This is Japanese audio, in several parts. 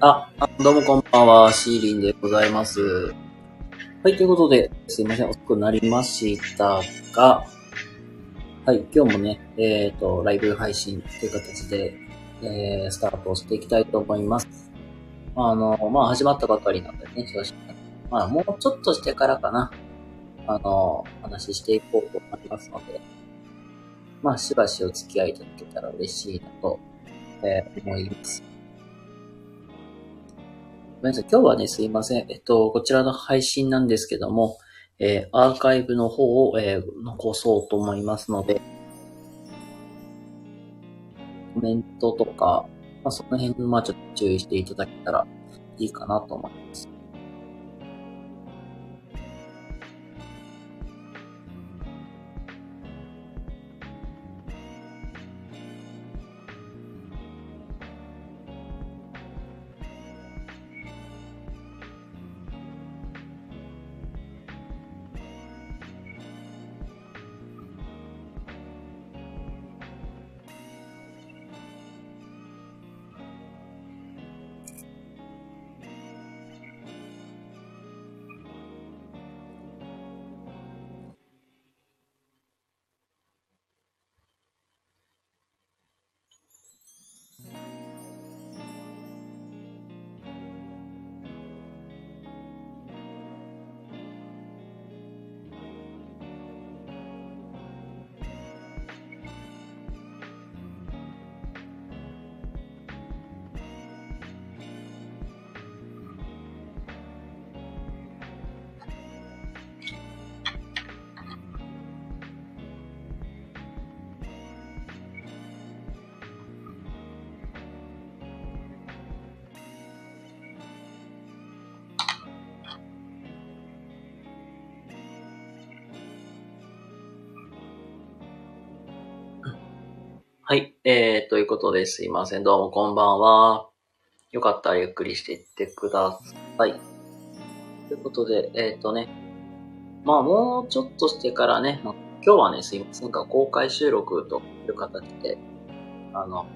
あ、どうもこんばんは、シーリンでございます。はい、ということで、すいません、遅くなりましたが、はい、今日もね、えっ、と、ライブ配信という形で、えー、スタートしていきたいと思います。あの、まあ、始まったばかりなんでね、正直。まあ、もうちょっとしてからかな、あの、話していこうと思いますので、まあ、しばしお付き合いいただけたら嬉しいなと、えー思います。ごめんなさい。今日はね、すいません。えっと、こちらの配信なんですけども、えーアーカイブの方を、えー残そうと思いますので、コメントとか、まあ、その辺、まあちょっと注意していただけたらいいかなと思います。えー、ということですいません。どうもこんばんは。よかったらゆっくりしていってください。ということで、えっ、とね。まあ、もうちょっとしてからね、まあ今日はね、すいませんが、公開収録という形で、あの、こ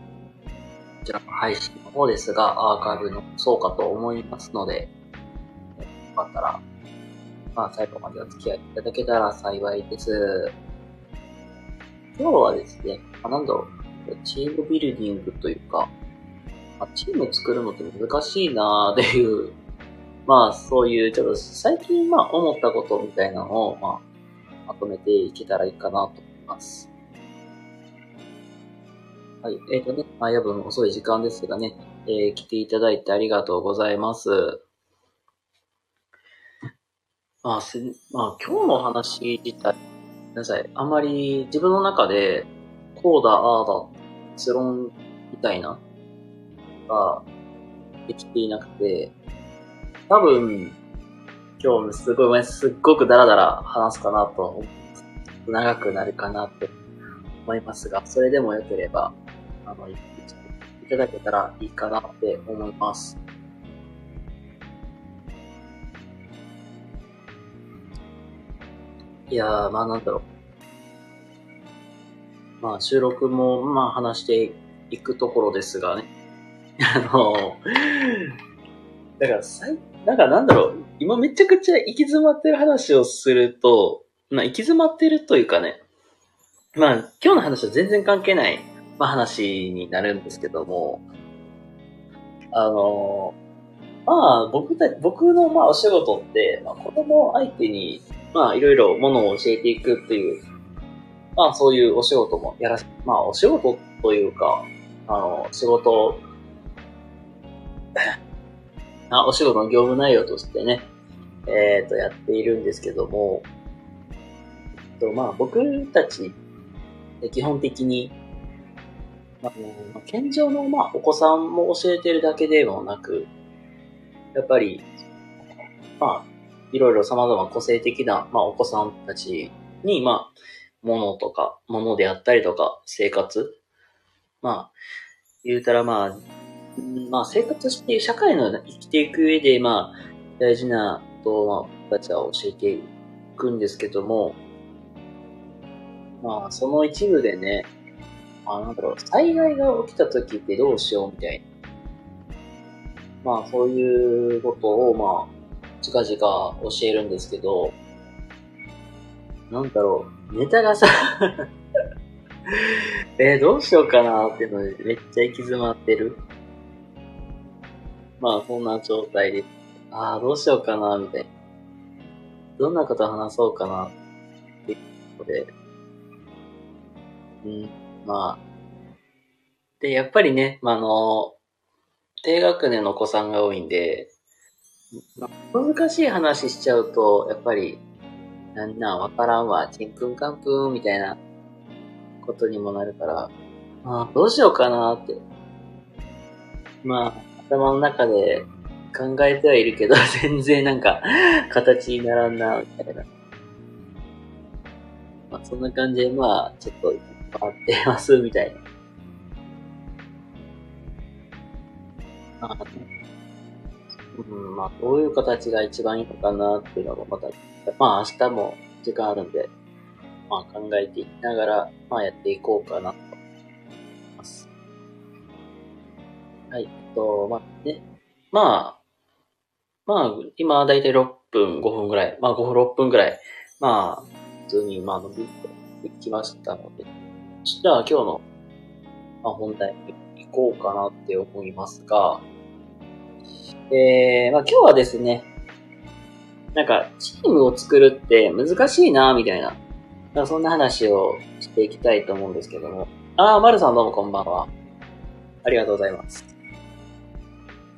ちらの配信の方ですが、アーカイブのそうかと思いますので、よかったら、まあ、最後までお付き合いいただけたら幸いです。今日はですね、あなんだろう、チームビルディングというか、あ、チーム作るのって難しいなーっていう、まあそういう、ちょっと最近まあ思ったことみたいなのを、まあ、まとめていけたらいいかなと思います。はい、えっ、とね、まあ夜分遅い時間ですがね、えー来ていただいてありがとうございます。まあ、すまあ今日の話自体、ごめんなさい。あんまり自分の中で、こうだ、ああだ、結論みたいな、が、できていなくて、多分、今日すごい、すっごくダラダラ話すかなと、長くなるかなって思いますが、それでも良ければ、あの、いただけたらいいかなって思います。いやー、まあなんだろう。まあ収録も、まあ話していくところですがね。あの、だから最、なんかなんだろう。今めちゃくちゃ行き詰まってる話をすると、まあ行き詰まってるというかね。まあ今日の話は全然関係ない、まあ話になるんですけども、あの、まあ僕た僕のまあお仕事って、まあ子供相手にまあ、いろいろものを教えていくっていう、まあ、そういうお仕事もやらせ、まあ、お仕事というか、あの、仕事、あお仕事の業務内容としてね、えっ、と、やっているんですけども、えっと、まあ、僕たち、基本的に、まあ、健常の、まあ、お子さんも教えてるだけでもなく、やっぱり、まあ、いろいろ様々個性的な、まあ、お子さんたちに、まあ、ものとか、ものであったりとか、生活。まあ、言うたらまあ、まあ、生活して、社会の生きていく上で、まあ、大事なことを、まあ、僕たちは教えていくんですけども、まあ、その一部でね、あなんだろう、災害が起きた時ってどうしようみたいな。まあそういうことを、まあ、近々教えるんですけど、なんだろう、ネタがさ え、どうしようかなっていうのでめっちゃ行き詰まってる。まあそんな状態で、ああ、どうしようかな、みたいな。どんなこと話そうかな、っていうことで、うん、まあ。で、やっぱりね、まあ、あの、低学年のお子さんが多いんで、難しい話しちゃうと、やっぱり、なんなんわからんわ、ちんぷんかんぷんみたいなことにもなるから、まあ、どうしようかなって。まあ、頭の中で考えてはいるけど、全然なんか、形にならんな、みたいな。まあ、そんな感じで、まあ、ちょっと、回ってます、みたいな。あ、うん、まあ、どういう形が一番いいのかなっていうのもまた、まあ明日も時間あるんで、まあ考えていきながら、まあやっていこうかなと思います。はい、えっと、まあね、まあ、まあ、今だいたい6分、5分ぐらい、まあ5分、6分ぐらい、まあ、普通に、まあ伸びていきましたので、じゃあ今日の、まあ、本題に行こうかなって思いますが、えー、まあ今日はですね、なんか、チームを作るって難しいなみたいな、なそんな話をしていきたいと思うんですけども。あー、まるさんどうもこんばんは。ありがとうございます。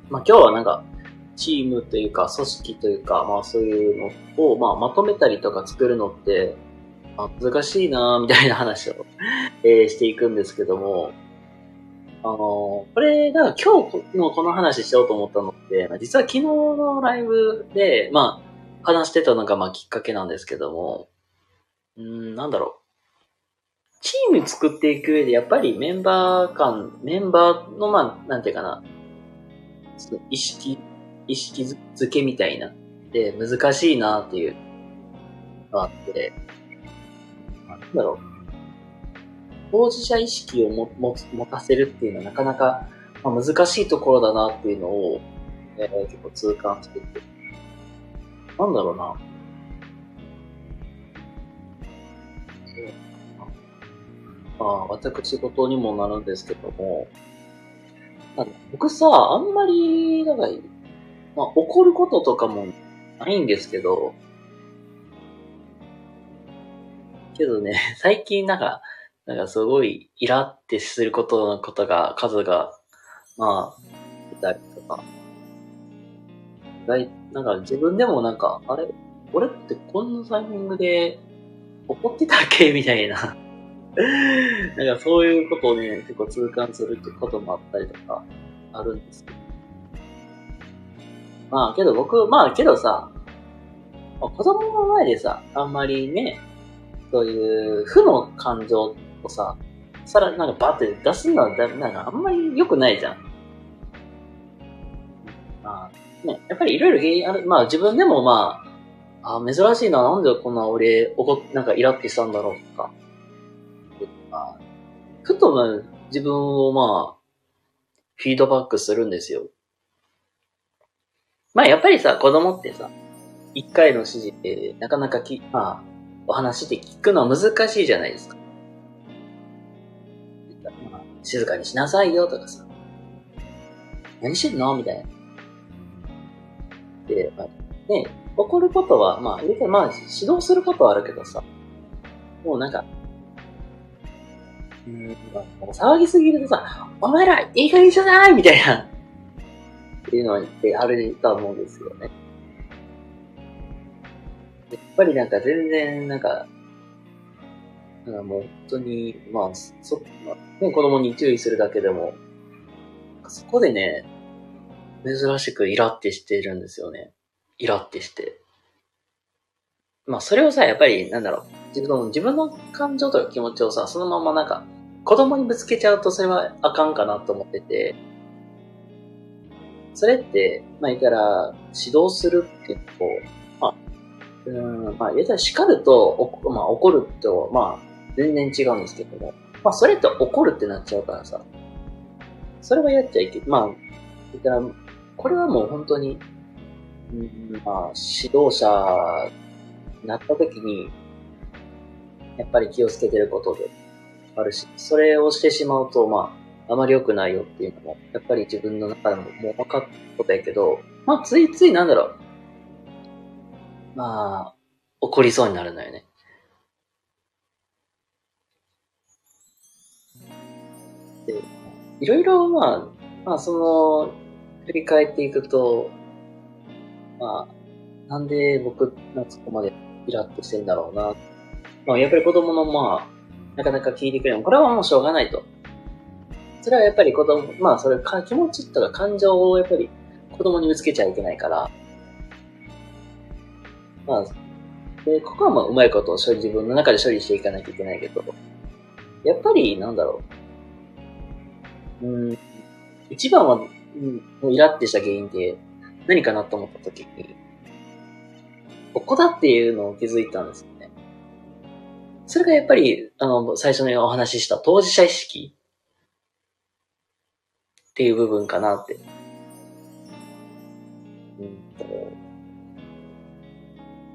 まあ今日はなんか、チームというか、組織というか、まあそういうのを、まあまとめたりとか作るのって、まあ、難しいなみたいな話を えー、していくんですけども、あの、これ、だか今日のこの話しようと思ったのて、実は昨日のライブで、まあ、話してたのが、まあ、きっかけなんですけども、うん、なんだろう。チーム作っていく上で、やっぱりメンバー間、メンバーの、まあ、なんていうかな、意識、意識づけみたいな、で、難しいなっていうのがあって、なんだろう。当事者意識をも持持たせるっていうのはなかなか、まあ、難しいところだなっていうのを、えー、結構痛感してて。なんだろうな。まあ、私事にもなるんですけども、なん僕さ、あんまり、なんか、まあ、怒ることとかもないんですけど、けどね、最近なんか、なんかすごいイラってすることのことが、数が、まあ、いたりとか。だいなんか自分でもなんか、あれ？俺ってこんなタイミングで怒ってたっけ？みたいな。なんかそういうことをね、結構痛感することもあったりとか、あるんですけど。まあけど僕、まあけどさ、子供の前でさ、あんまりね、そういう負の感情をさ、さらになんかバって出すのはだ、なんかあんまり良くないじゃん。まあ、ね、やっぱりいろいろ原因ある、まあ自分でもまあ、あ珍しいな、なんでこんな俺、怒なんかイラってしたんだろうとか。まあ、ふとまあ自分をまあ、フィードバックするんですよ。まあやっぱりさ、子供ってさ、一回の指示ってなかなかき、まあ、お話で聞くのは難しいじゃないですか。静かにしなさいよとかさ、何してんの？みたいな。で、まあ、ね、怒ることは、まあ、言うてまあ、指導することはあるけどさ、もうなんか、うん、騒ぎすぎるとさ、お前ら、いい加減じゃないみたいな、っていうのは言ってあると思うんですよね。やっぱりなんか全然、なんか、だかもう本当に、まあ、そ、まあ、ね、子供に注意するだけでも、そこでね、珍しくイラってしてるんですよね。イラってして。まあ、それをさ、やっぱり、なんだろう、自分の、自分の感情とか気持ちをさ、そのままなんか、子供にぶつけちゃうとそれはあかんかなと思ってて、それって、まあ言ったら、指導するっていうと、まあ、うん、まあ言ったら叱ると、まあ怒ると、まあ全然違うんですけども、まあ、それって怒るってなっちゃうからさ、それはやっちゃいけ、まあ、言ったら、これはもう本当に、うん、まあ、指導者になった時に、やっぱり気をつけてることであるし、それをしてしまうと、まあ、あまり良くないよっていうのも、やっぱり自分の中でももう分かったことやけど、まあ、ついついなんだろう。まあ、怒りそうになるのよね。で、いろいろ、まあ、まあ、その、振り返っていくと、まあ、なんで僕がそこまでイラッとしてんだろうな。まあ、やっぱり子供の、まあ、なかなか聞いてくれない。これはもうしょうがないと。それはやっぱり子供、まあ、それか、気持ちとか感情をやっぱり子供にぶつけちゃいけないから、まあ、で、ここはまあ、うまいことを処理、自分の中で処理していかなきゃいけないけど、やっぱり、なんだろう。うん、一番は、うん、イラってした原因って何かなと思った時に、ここだっていうのを気づいたんですよね。それがやっぱり、あの、最初にお話しした当事者意識っていう部分かなって。うんと、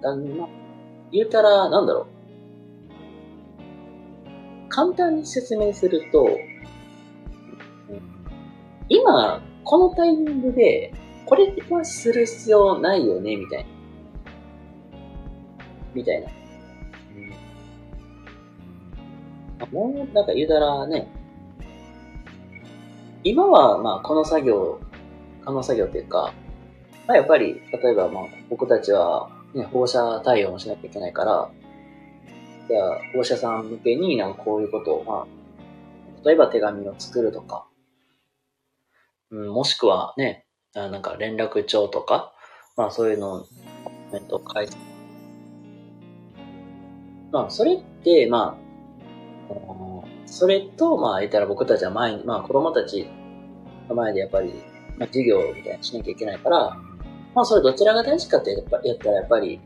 だま言うたら、なんだろう。簡単に説明すると、今、このタイミングで、これはする必要ないよね、みたいな。みたいな。うん、もう、なんか言うたらね、今は、まあ、この作業、この作業っていうか、まあ、やっぱり、例えば、まあ、僕たちは、ね、放射対応もしなきゃいけないから、じゃあ、放射さん向けになんかこういうことを、まあ、例えば手紙を作るとか、うん、もしくはね、あなんか連絡帳とか、まあそういうのをコメントを書いて、まあそれって、まあ、それと、まあ言ったら僕たちは前に、まあ子供たちの前でやっぱり、まあ授業みたいなしなきゃいけないから、まあそれどちらが大事かってやっぱやったらやっぱり、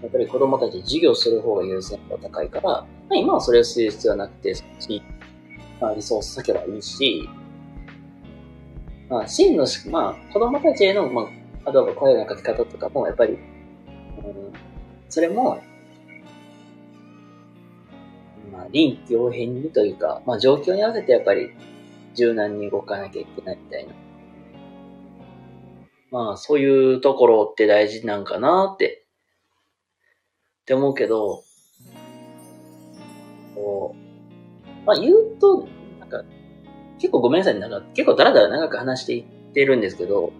やっぱり子供たち授業する方が優先度が高いから、まあ今はそれをする必要はなくて、そっちに、まあリソース避けばいいし、まあ、真の、まあ、子供たちへの、まあ、例えば声のかけ方とかも、やっぱり、うん、それも、まあ、臨機応変にというか、まあ、状況に合わせてやっぱり、柔軟に動かなきゃいけないみたいな。まあ、そういうところって大事なんかなって、って思うけど、こう、まあ言うと、結構ごめんなさい、なんか結構だらだら長く話していってるんですけど、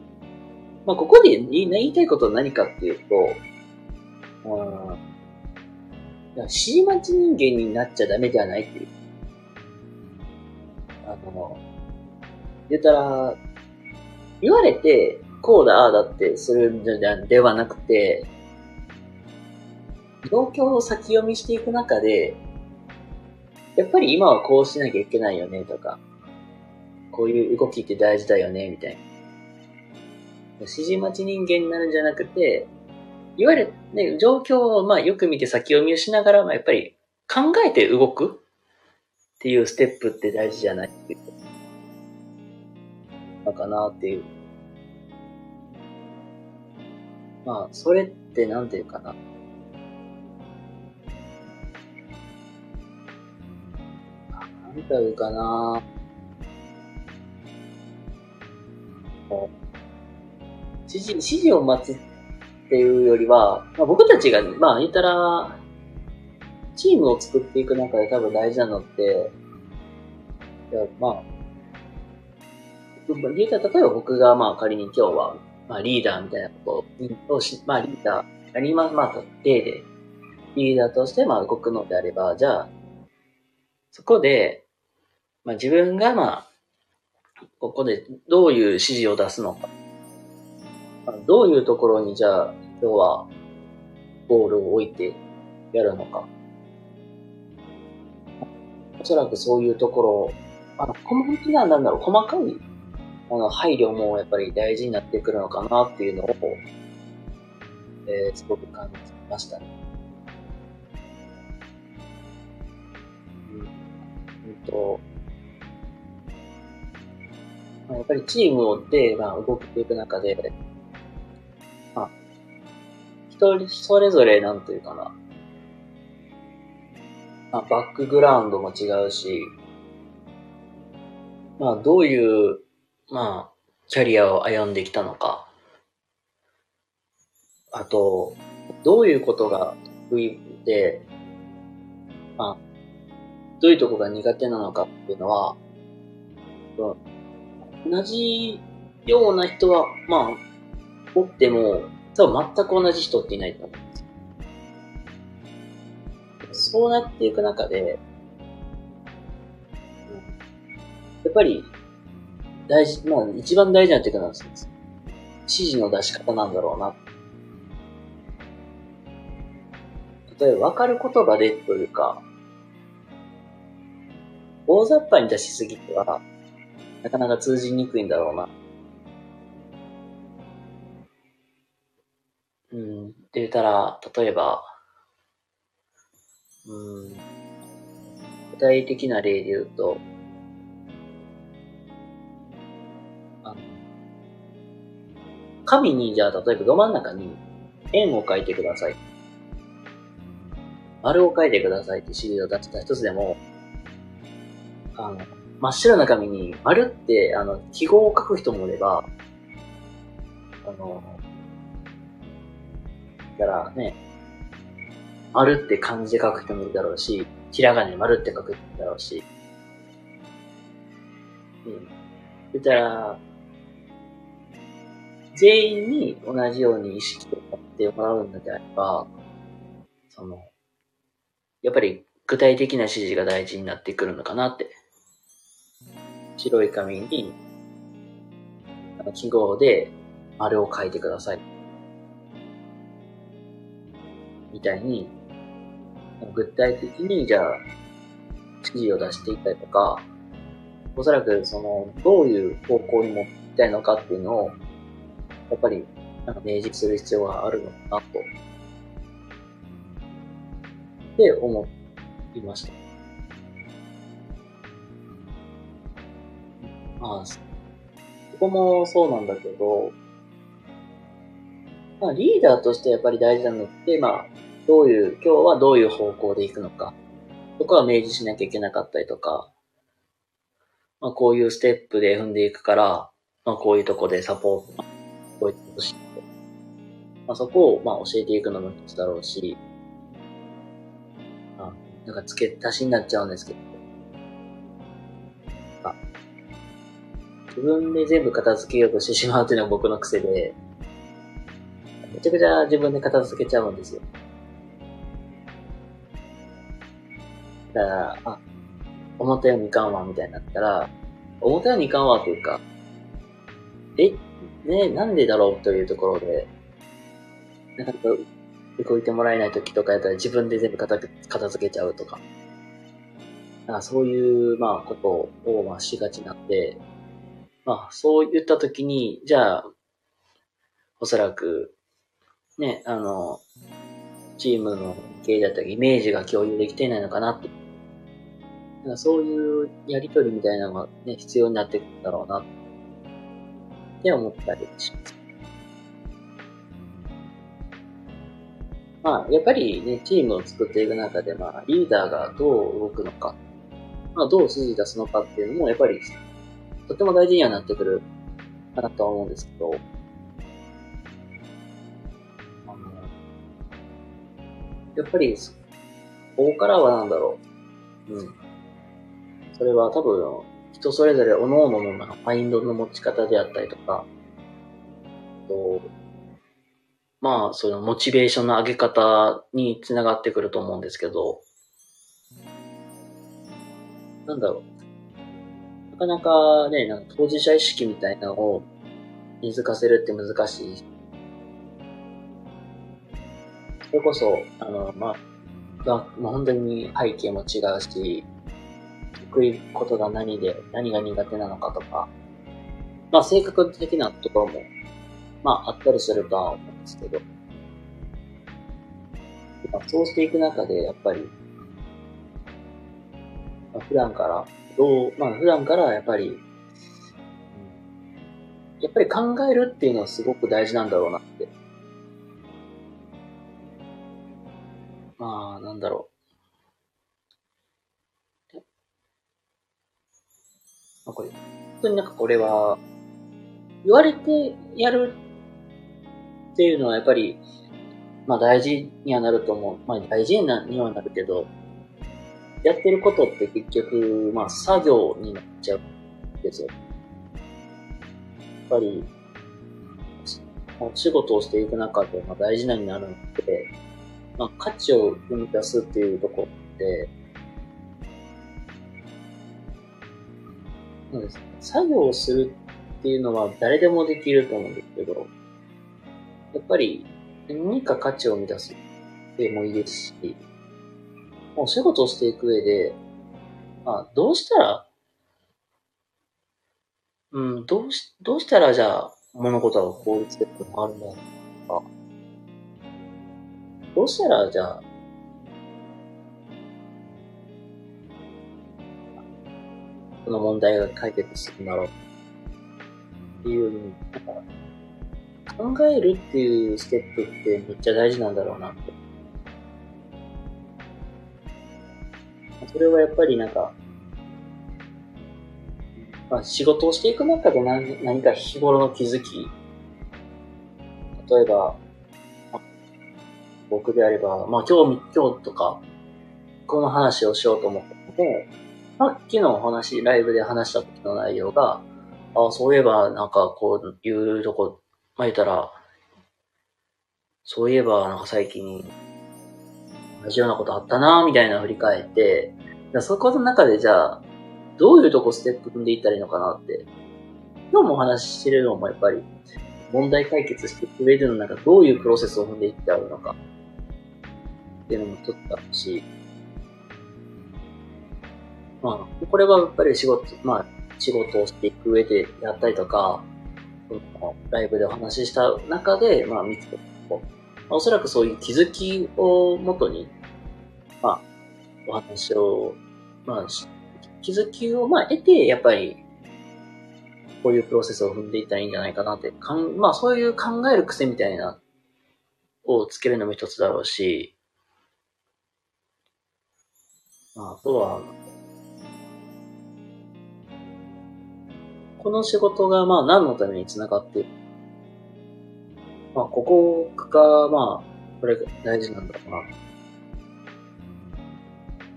まあここで言いたいことは何かっていうと、うん、指示待ち人間になっちゃダメではないっていう。あの、言ったら、言われて、こうだ、ああだってするんではなくて、状況を先読みしていく中で、やっぱり今はこうしなきゃいけないよねとか、こういう動きって大事だよね、みたいな。指示待ち人間になるんじゃなくて、いわゆるね、状況をまあよく見て先読みをしながら、まあ、やっぱり考えて動くっていうステップって大事じゃない？っていう。のかなっていう。まあ、それってなんていうかな。なんていうかな。指示、指示を待つっていうよりは、まあ、僕たちが、まあ言ったら、チームを作っていく中で多分大事なのって、いや、まあ、言ったら、例えば僕がまあ仮に今日は、まあリーダーみたいなことをし、まあリーダー、仮にまあ、まあ、例で、リーダーとしてまあ動くのであれば、じゃあ、そこで、まあ自分がまあ、ここでどういう指示を出すのか。どういうところにじゃあ今日はボールを置いてやるのか。おそらくそういうところ、あの、本当にはなんだろう、細かいあの配慮もやっぱり大事になってくるのかなっていうのを、えー、すごく感じましたね。うん、うんとやっぱりチームで、まあ、動けていく中で、まあ、一人それぞれなんというかな、まあ、バックグラウンドも違うし、まあ、どういう、まあ、キャリアを歩んできたのか、あと、どういうことが得意で、まあ、どういうとこが苦手なのかっていうのは、同じような人は、まあ、おっても、多分全く同じ人っていないと思うんですよそうなっていく中で、やっぱり、大事、まあ一番大事なっていうかなんですよ指示の出し方なんだろうな。例えば、わかる言葉でというか、大雑把に出しすぎては、なかなか通じにくいんだろうな。うん、って言ったら、例えば、うん、具体的な例で言うと、あの、紙に、じゃあ、例えばど真ん中に円を書いてください。丸を書いてくださいって指示を出した一つでも、あの、真っ白な紙に丸って、あの、記号を書く人もいれば、あの、だからね、丸って漢字で書く人もいるだろうし、ひらがなに丸って書く人もいるだろうし、うん。言ったら、全員に同じように意識を持ってもらうんだであれば、その、やっぱり具体的な指示が大事になってくるのかなって白い紙に、記号で丸を書いてください。みたいに、具体的にじゃあ、指示を出していったりとか、おそらくその、どういう方向に持っていきたいのかっていうのを、やっぱり、なんか明示する必要があるのかなと、って思いました。まあ、そこもそうなんだけど、まあ、リーダーとしてやっぱり大事なのって、まあ、どういう、今日はどういう方向で行くのか、そこは明示しなきゃいけなかったりとか、まあ、こういうステップで踏んでいくから、まあ、こういうとこでサポート、こういったとして、まあ、そこを、まあ、教えていくのも一つだろうし、あ、なんか付け足しになっちゃうんですけど、自分で全部片付けようとしてしまうというのは僕の癖で、めちゃくちゃ自分で片付けちゃうんですよ。だから、あ、思ったようにいかんわ、みたいになったら、思ったようにいかんわというか、え、ね、なんでだろうというところで、なんか動いてもらえない時とかやったら自分で全部片付けちゃうとか、かそういう、まあ、ことを、まあ、しがちになって、まあ、そう言ったときに、じゃあ、おそらく、ね、あの、チームの経営だったり、イメージが共有できていないのかなって。だかそういうやりとりみたいなのがね、必要になってくるんだろうな、って思ったりします。まあ、やっぱりね、チームを作っていく中で、まあ、リーダーがどう動くのか、まあ、どう指示出すのかっていうのも、やっぱりとても大事にはなってくるかなとは思うんですけど、あの、やっぱり、ここからはなんだろう。うん。それは多分、人それぞれ各々のマインドの持ち方であったりとか、とまあ、そのモチベーションの上げ方につながってくると思うんですけど、なんだろう。なかなかね、なんか当事者意識みたいなのを根付かせるって難しい。それこそ、あの、まあ、まあ、本当に背景も違うし、得意ことが何で、何が苦手なのかとか、まあ、性格的なところも、まあ、あったりするとは思うんですけど、そうしていく中で、やっぱり、まあ、普段からどう、まあ普段からやっぱり、やっぱり考えるっていうのはすごく大事なんだろうなって。まあ、なんだろう。まあ、これ、本当になんかこれは、言われてやるっていうのはやっぱり、まあ大事にはなると思う。まあ大事にはなるけど、やってることって結局、まあ作業になっちゃうんですよ。やっぱり、お仕事をしていく中で、まあ、大事なになるので、まあ、価値を生み出すっていうところって、そうですね。作業をするっていうのは誰でもできると思うんですけど、やっぱり何か価値を生み出すでもいいですし、もう仕事をしていく上で、まあ、どうしたら、うん、どうし、どうしたらじゃあ物事が効率的に回るんだろうか。どうしたらじゃあ、この問題が解決するんだろうっていう、なんか、考えるっていうステップってめっちゃ大事なんだろうなって。それはやっぱりなんか、まあ、仕事をしていく中で何何か日頃の気づき、例えば、僕であれば、まあ今日、今日とか、この話をしようと思ったので、さっきの話、ライブで話した時の内容が、あそういえば、なんかこういうとこまあ、言ったら、そういえば、なんか最近、同じようなことあったなみたいな振り返って、ゃそこの中でじゃあ、どういうとこステップ踏んでいったらいいのかなって、今日もお話ししてるのもやっぱり、問題解決していく上でのなんかどういうプロセスを踏んでいってあるのか、っていうのもちょっとあるし、まあ、これはやっぱり仕事、まあ、仕事をしていく上でやったりとか、ライブでお話しした中で、まあ、見つけたまあ、おそらくそういう気づきをもとに、まあ、お話を、まあ、気づきを、まあ、得て、やっぱり、こういうプロセスを踏んでいったらいいんじゃないかなって、かんまあ、そういう考える癖みたいな、をつけるのも一つだろうし、まあ、あとは、この仕事がまあ何のために繋がって。まあ、ここが、まあ、これ大事なんだろうな。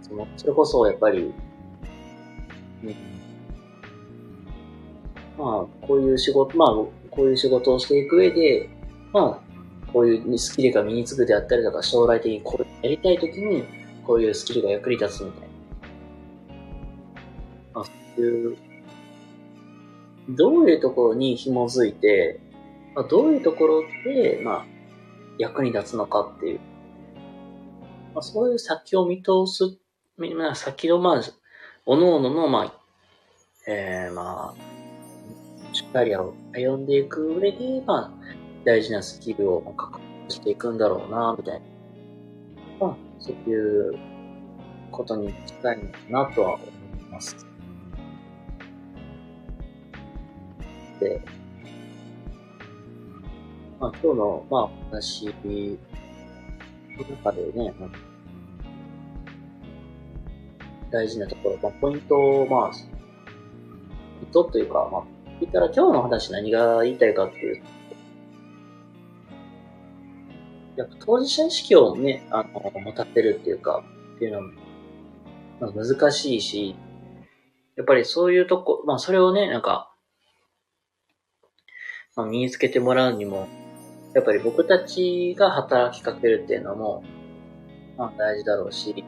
その、それこそやっぱり、うん、まあ、こういう仕事、まあ、こういう仕事をしていく上で、まあ、こういうスキルが身につくであったりとか、将来的にこうやりたいときに、こういうスキルが役に立つみたいな。まあ、そういうどういうところに紐づいて、まあ、どういうところで、まあ、役に立つのかっていう。まあ、そういう先を見通す、まあ、先の、まあ、おのおのの、まあ、えー、まあ、しっかりを歩んでいく上で、まあ、大事なスキルを確保していくんだろうな、みたいな。まあ、そういうことに近いのかなとは思います。で、まあ今日の、まあ話の中でね、大事なところ、まあポイントを、まあ、ポイントというか、まあ、言ったら今日の話何が言いたいかっていう。やっぱ当事者意識をね、あの、持たせるっていうか、っていうのは、まあ、難しいし、やっぱりそういうとこ、まあそれをね、なんか、まあ、身につけてもらうにも、やっぱり僕たちが働きかけるっていうのも、まあ大事だろうし、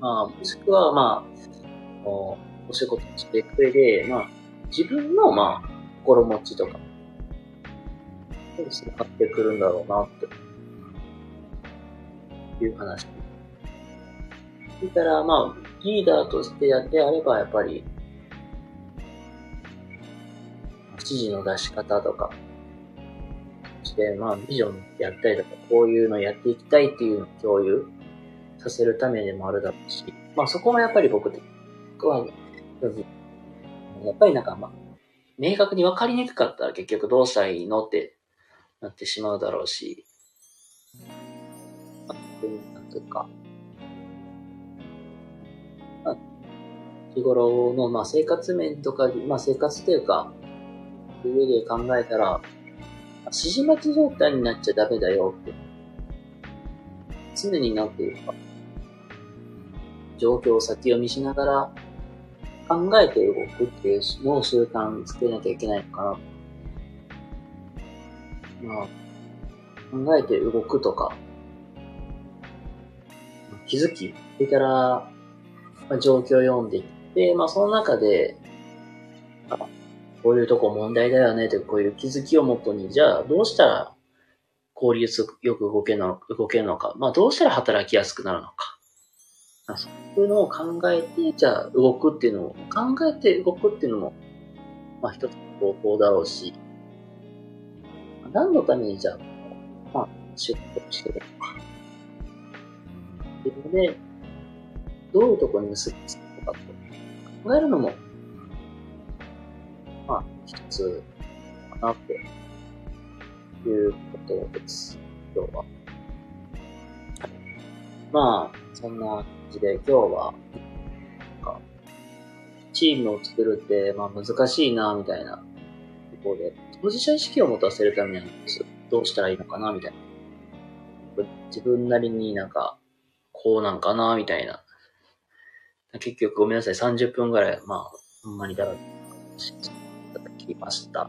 まあ、もしくはまあ、お仕事していく上で、まあ、自分のまあ、心持ちとか、そうですね、買ってくるんだろうな、って、いう話。それから、まあ、リーダーとしてやってあれば、やっぱり、指示の出し方とか、そして、まあ、ビジョンやったりとか、こういうのやっていきたいっていうのを共有させるためでもあるだろうし、まあそこはやっぱり僕は、やっぱりなんかまあ、明確に分かりにくかったら結局どうしたらいいのってなってしまうだろうし、まあ、なんというか、まあ、日頃の、まあ、生活面とか、まあ、生活というか、上で考えたら、指示待ち状態になっちゃダメだよって。常になんていうか、状況を先読みしながら考えて動くっていうのを習慣つけなきゃいけないのかな。まあ、考えて動くとか、気づき、それから、まあ、状況を読んでいって、まあその中で、あこういうとこ問題だよねってこういう気づきをもとに、じゃあどうしたら効率よく動けるの動けるのか、まあどうしたら働きやすくなるのか。そういうのを考えて、じゃあ動くっていうのを、考えて動くっていうのも、まあ一つの方法だろうし、何のためにじゃあ、まあ、出国してるのか。っていうので、どういうところに結びつくのかと考えるのも、まあ、一つかなっていうことです。今日は。まあ、そんなじで今日は、なんか、チームを作るって、まあ難しいな、みたいなところで、当事者意識を持たせるためにはどうしたらいいのかな、みたいな。自分なりになんか、こうなんかな、みたいな。結局ごめんなさい、30分ぐらい、まあ、ほんまにだらしいただきました。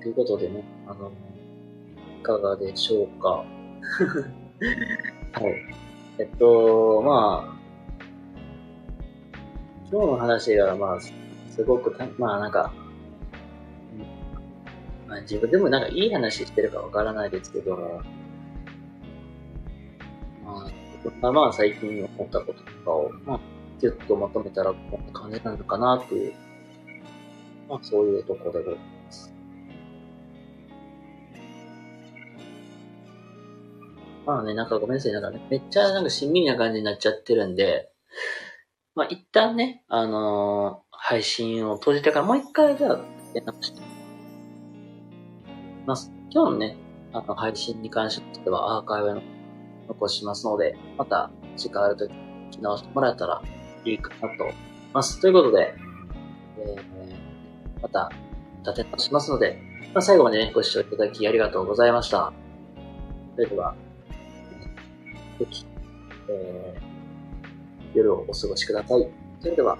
ということでね、あの、いかがでしょうか。はい。えっと、まあ、今日の話が、まあ、すごくた、まあなんか、まあ、自分でもなんかいい話してるかわからないですけど、まあ、まあ最近思ったこととかを、まあ、ぎゅっとまとめたらこんな感じなのかなという、まあそういうところでま。あね、なんかごめんなさい。なんかね、めっちゃなんかしんみりな感じになっちゃってるんで、まあ一旦ね、あのー、配信を閉じてからもう一回じゃあ、や直してます。今日のね、あの配信に関してはアーカイブの残しますので、また時間あるとき聞き直してもらえたらいいかなと思います。ということで、えー、また立て直しますので、まあ、最後までね、ご視聴いただきありがとうございました。それでは、ぜひ、えー、夜をお過ごしください。それでは、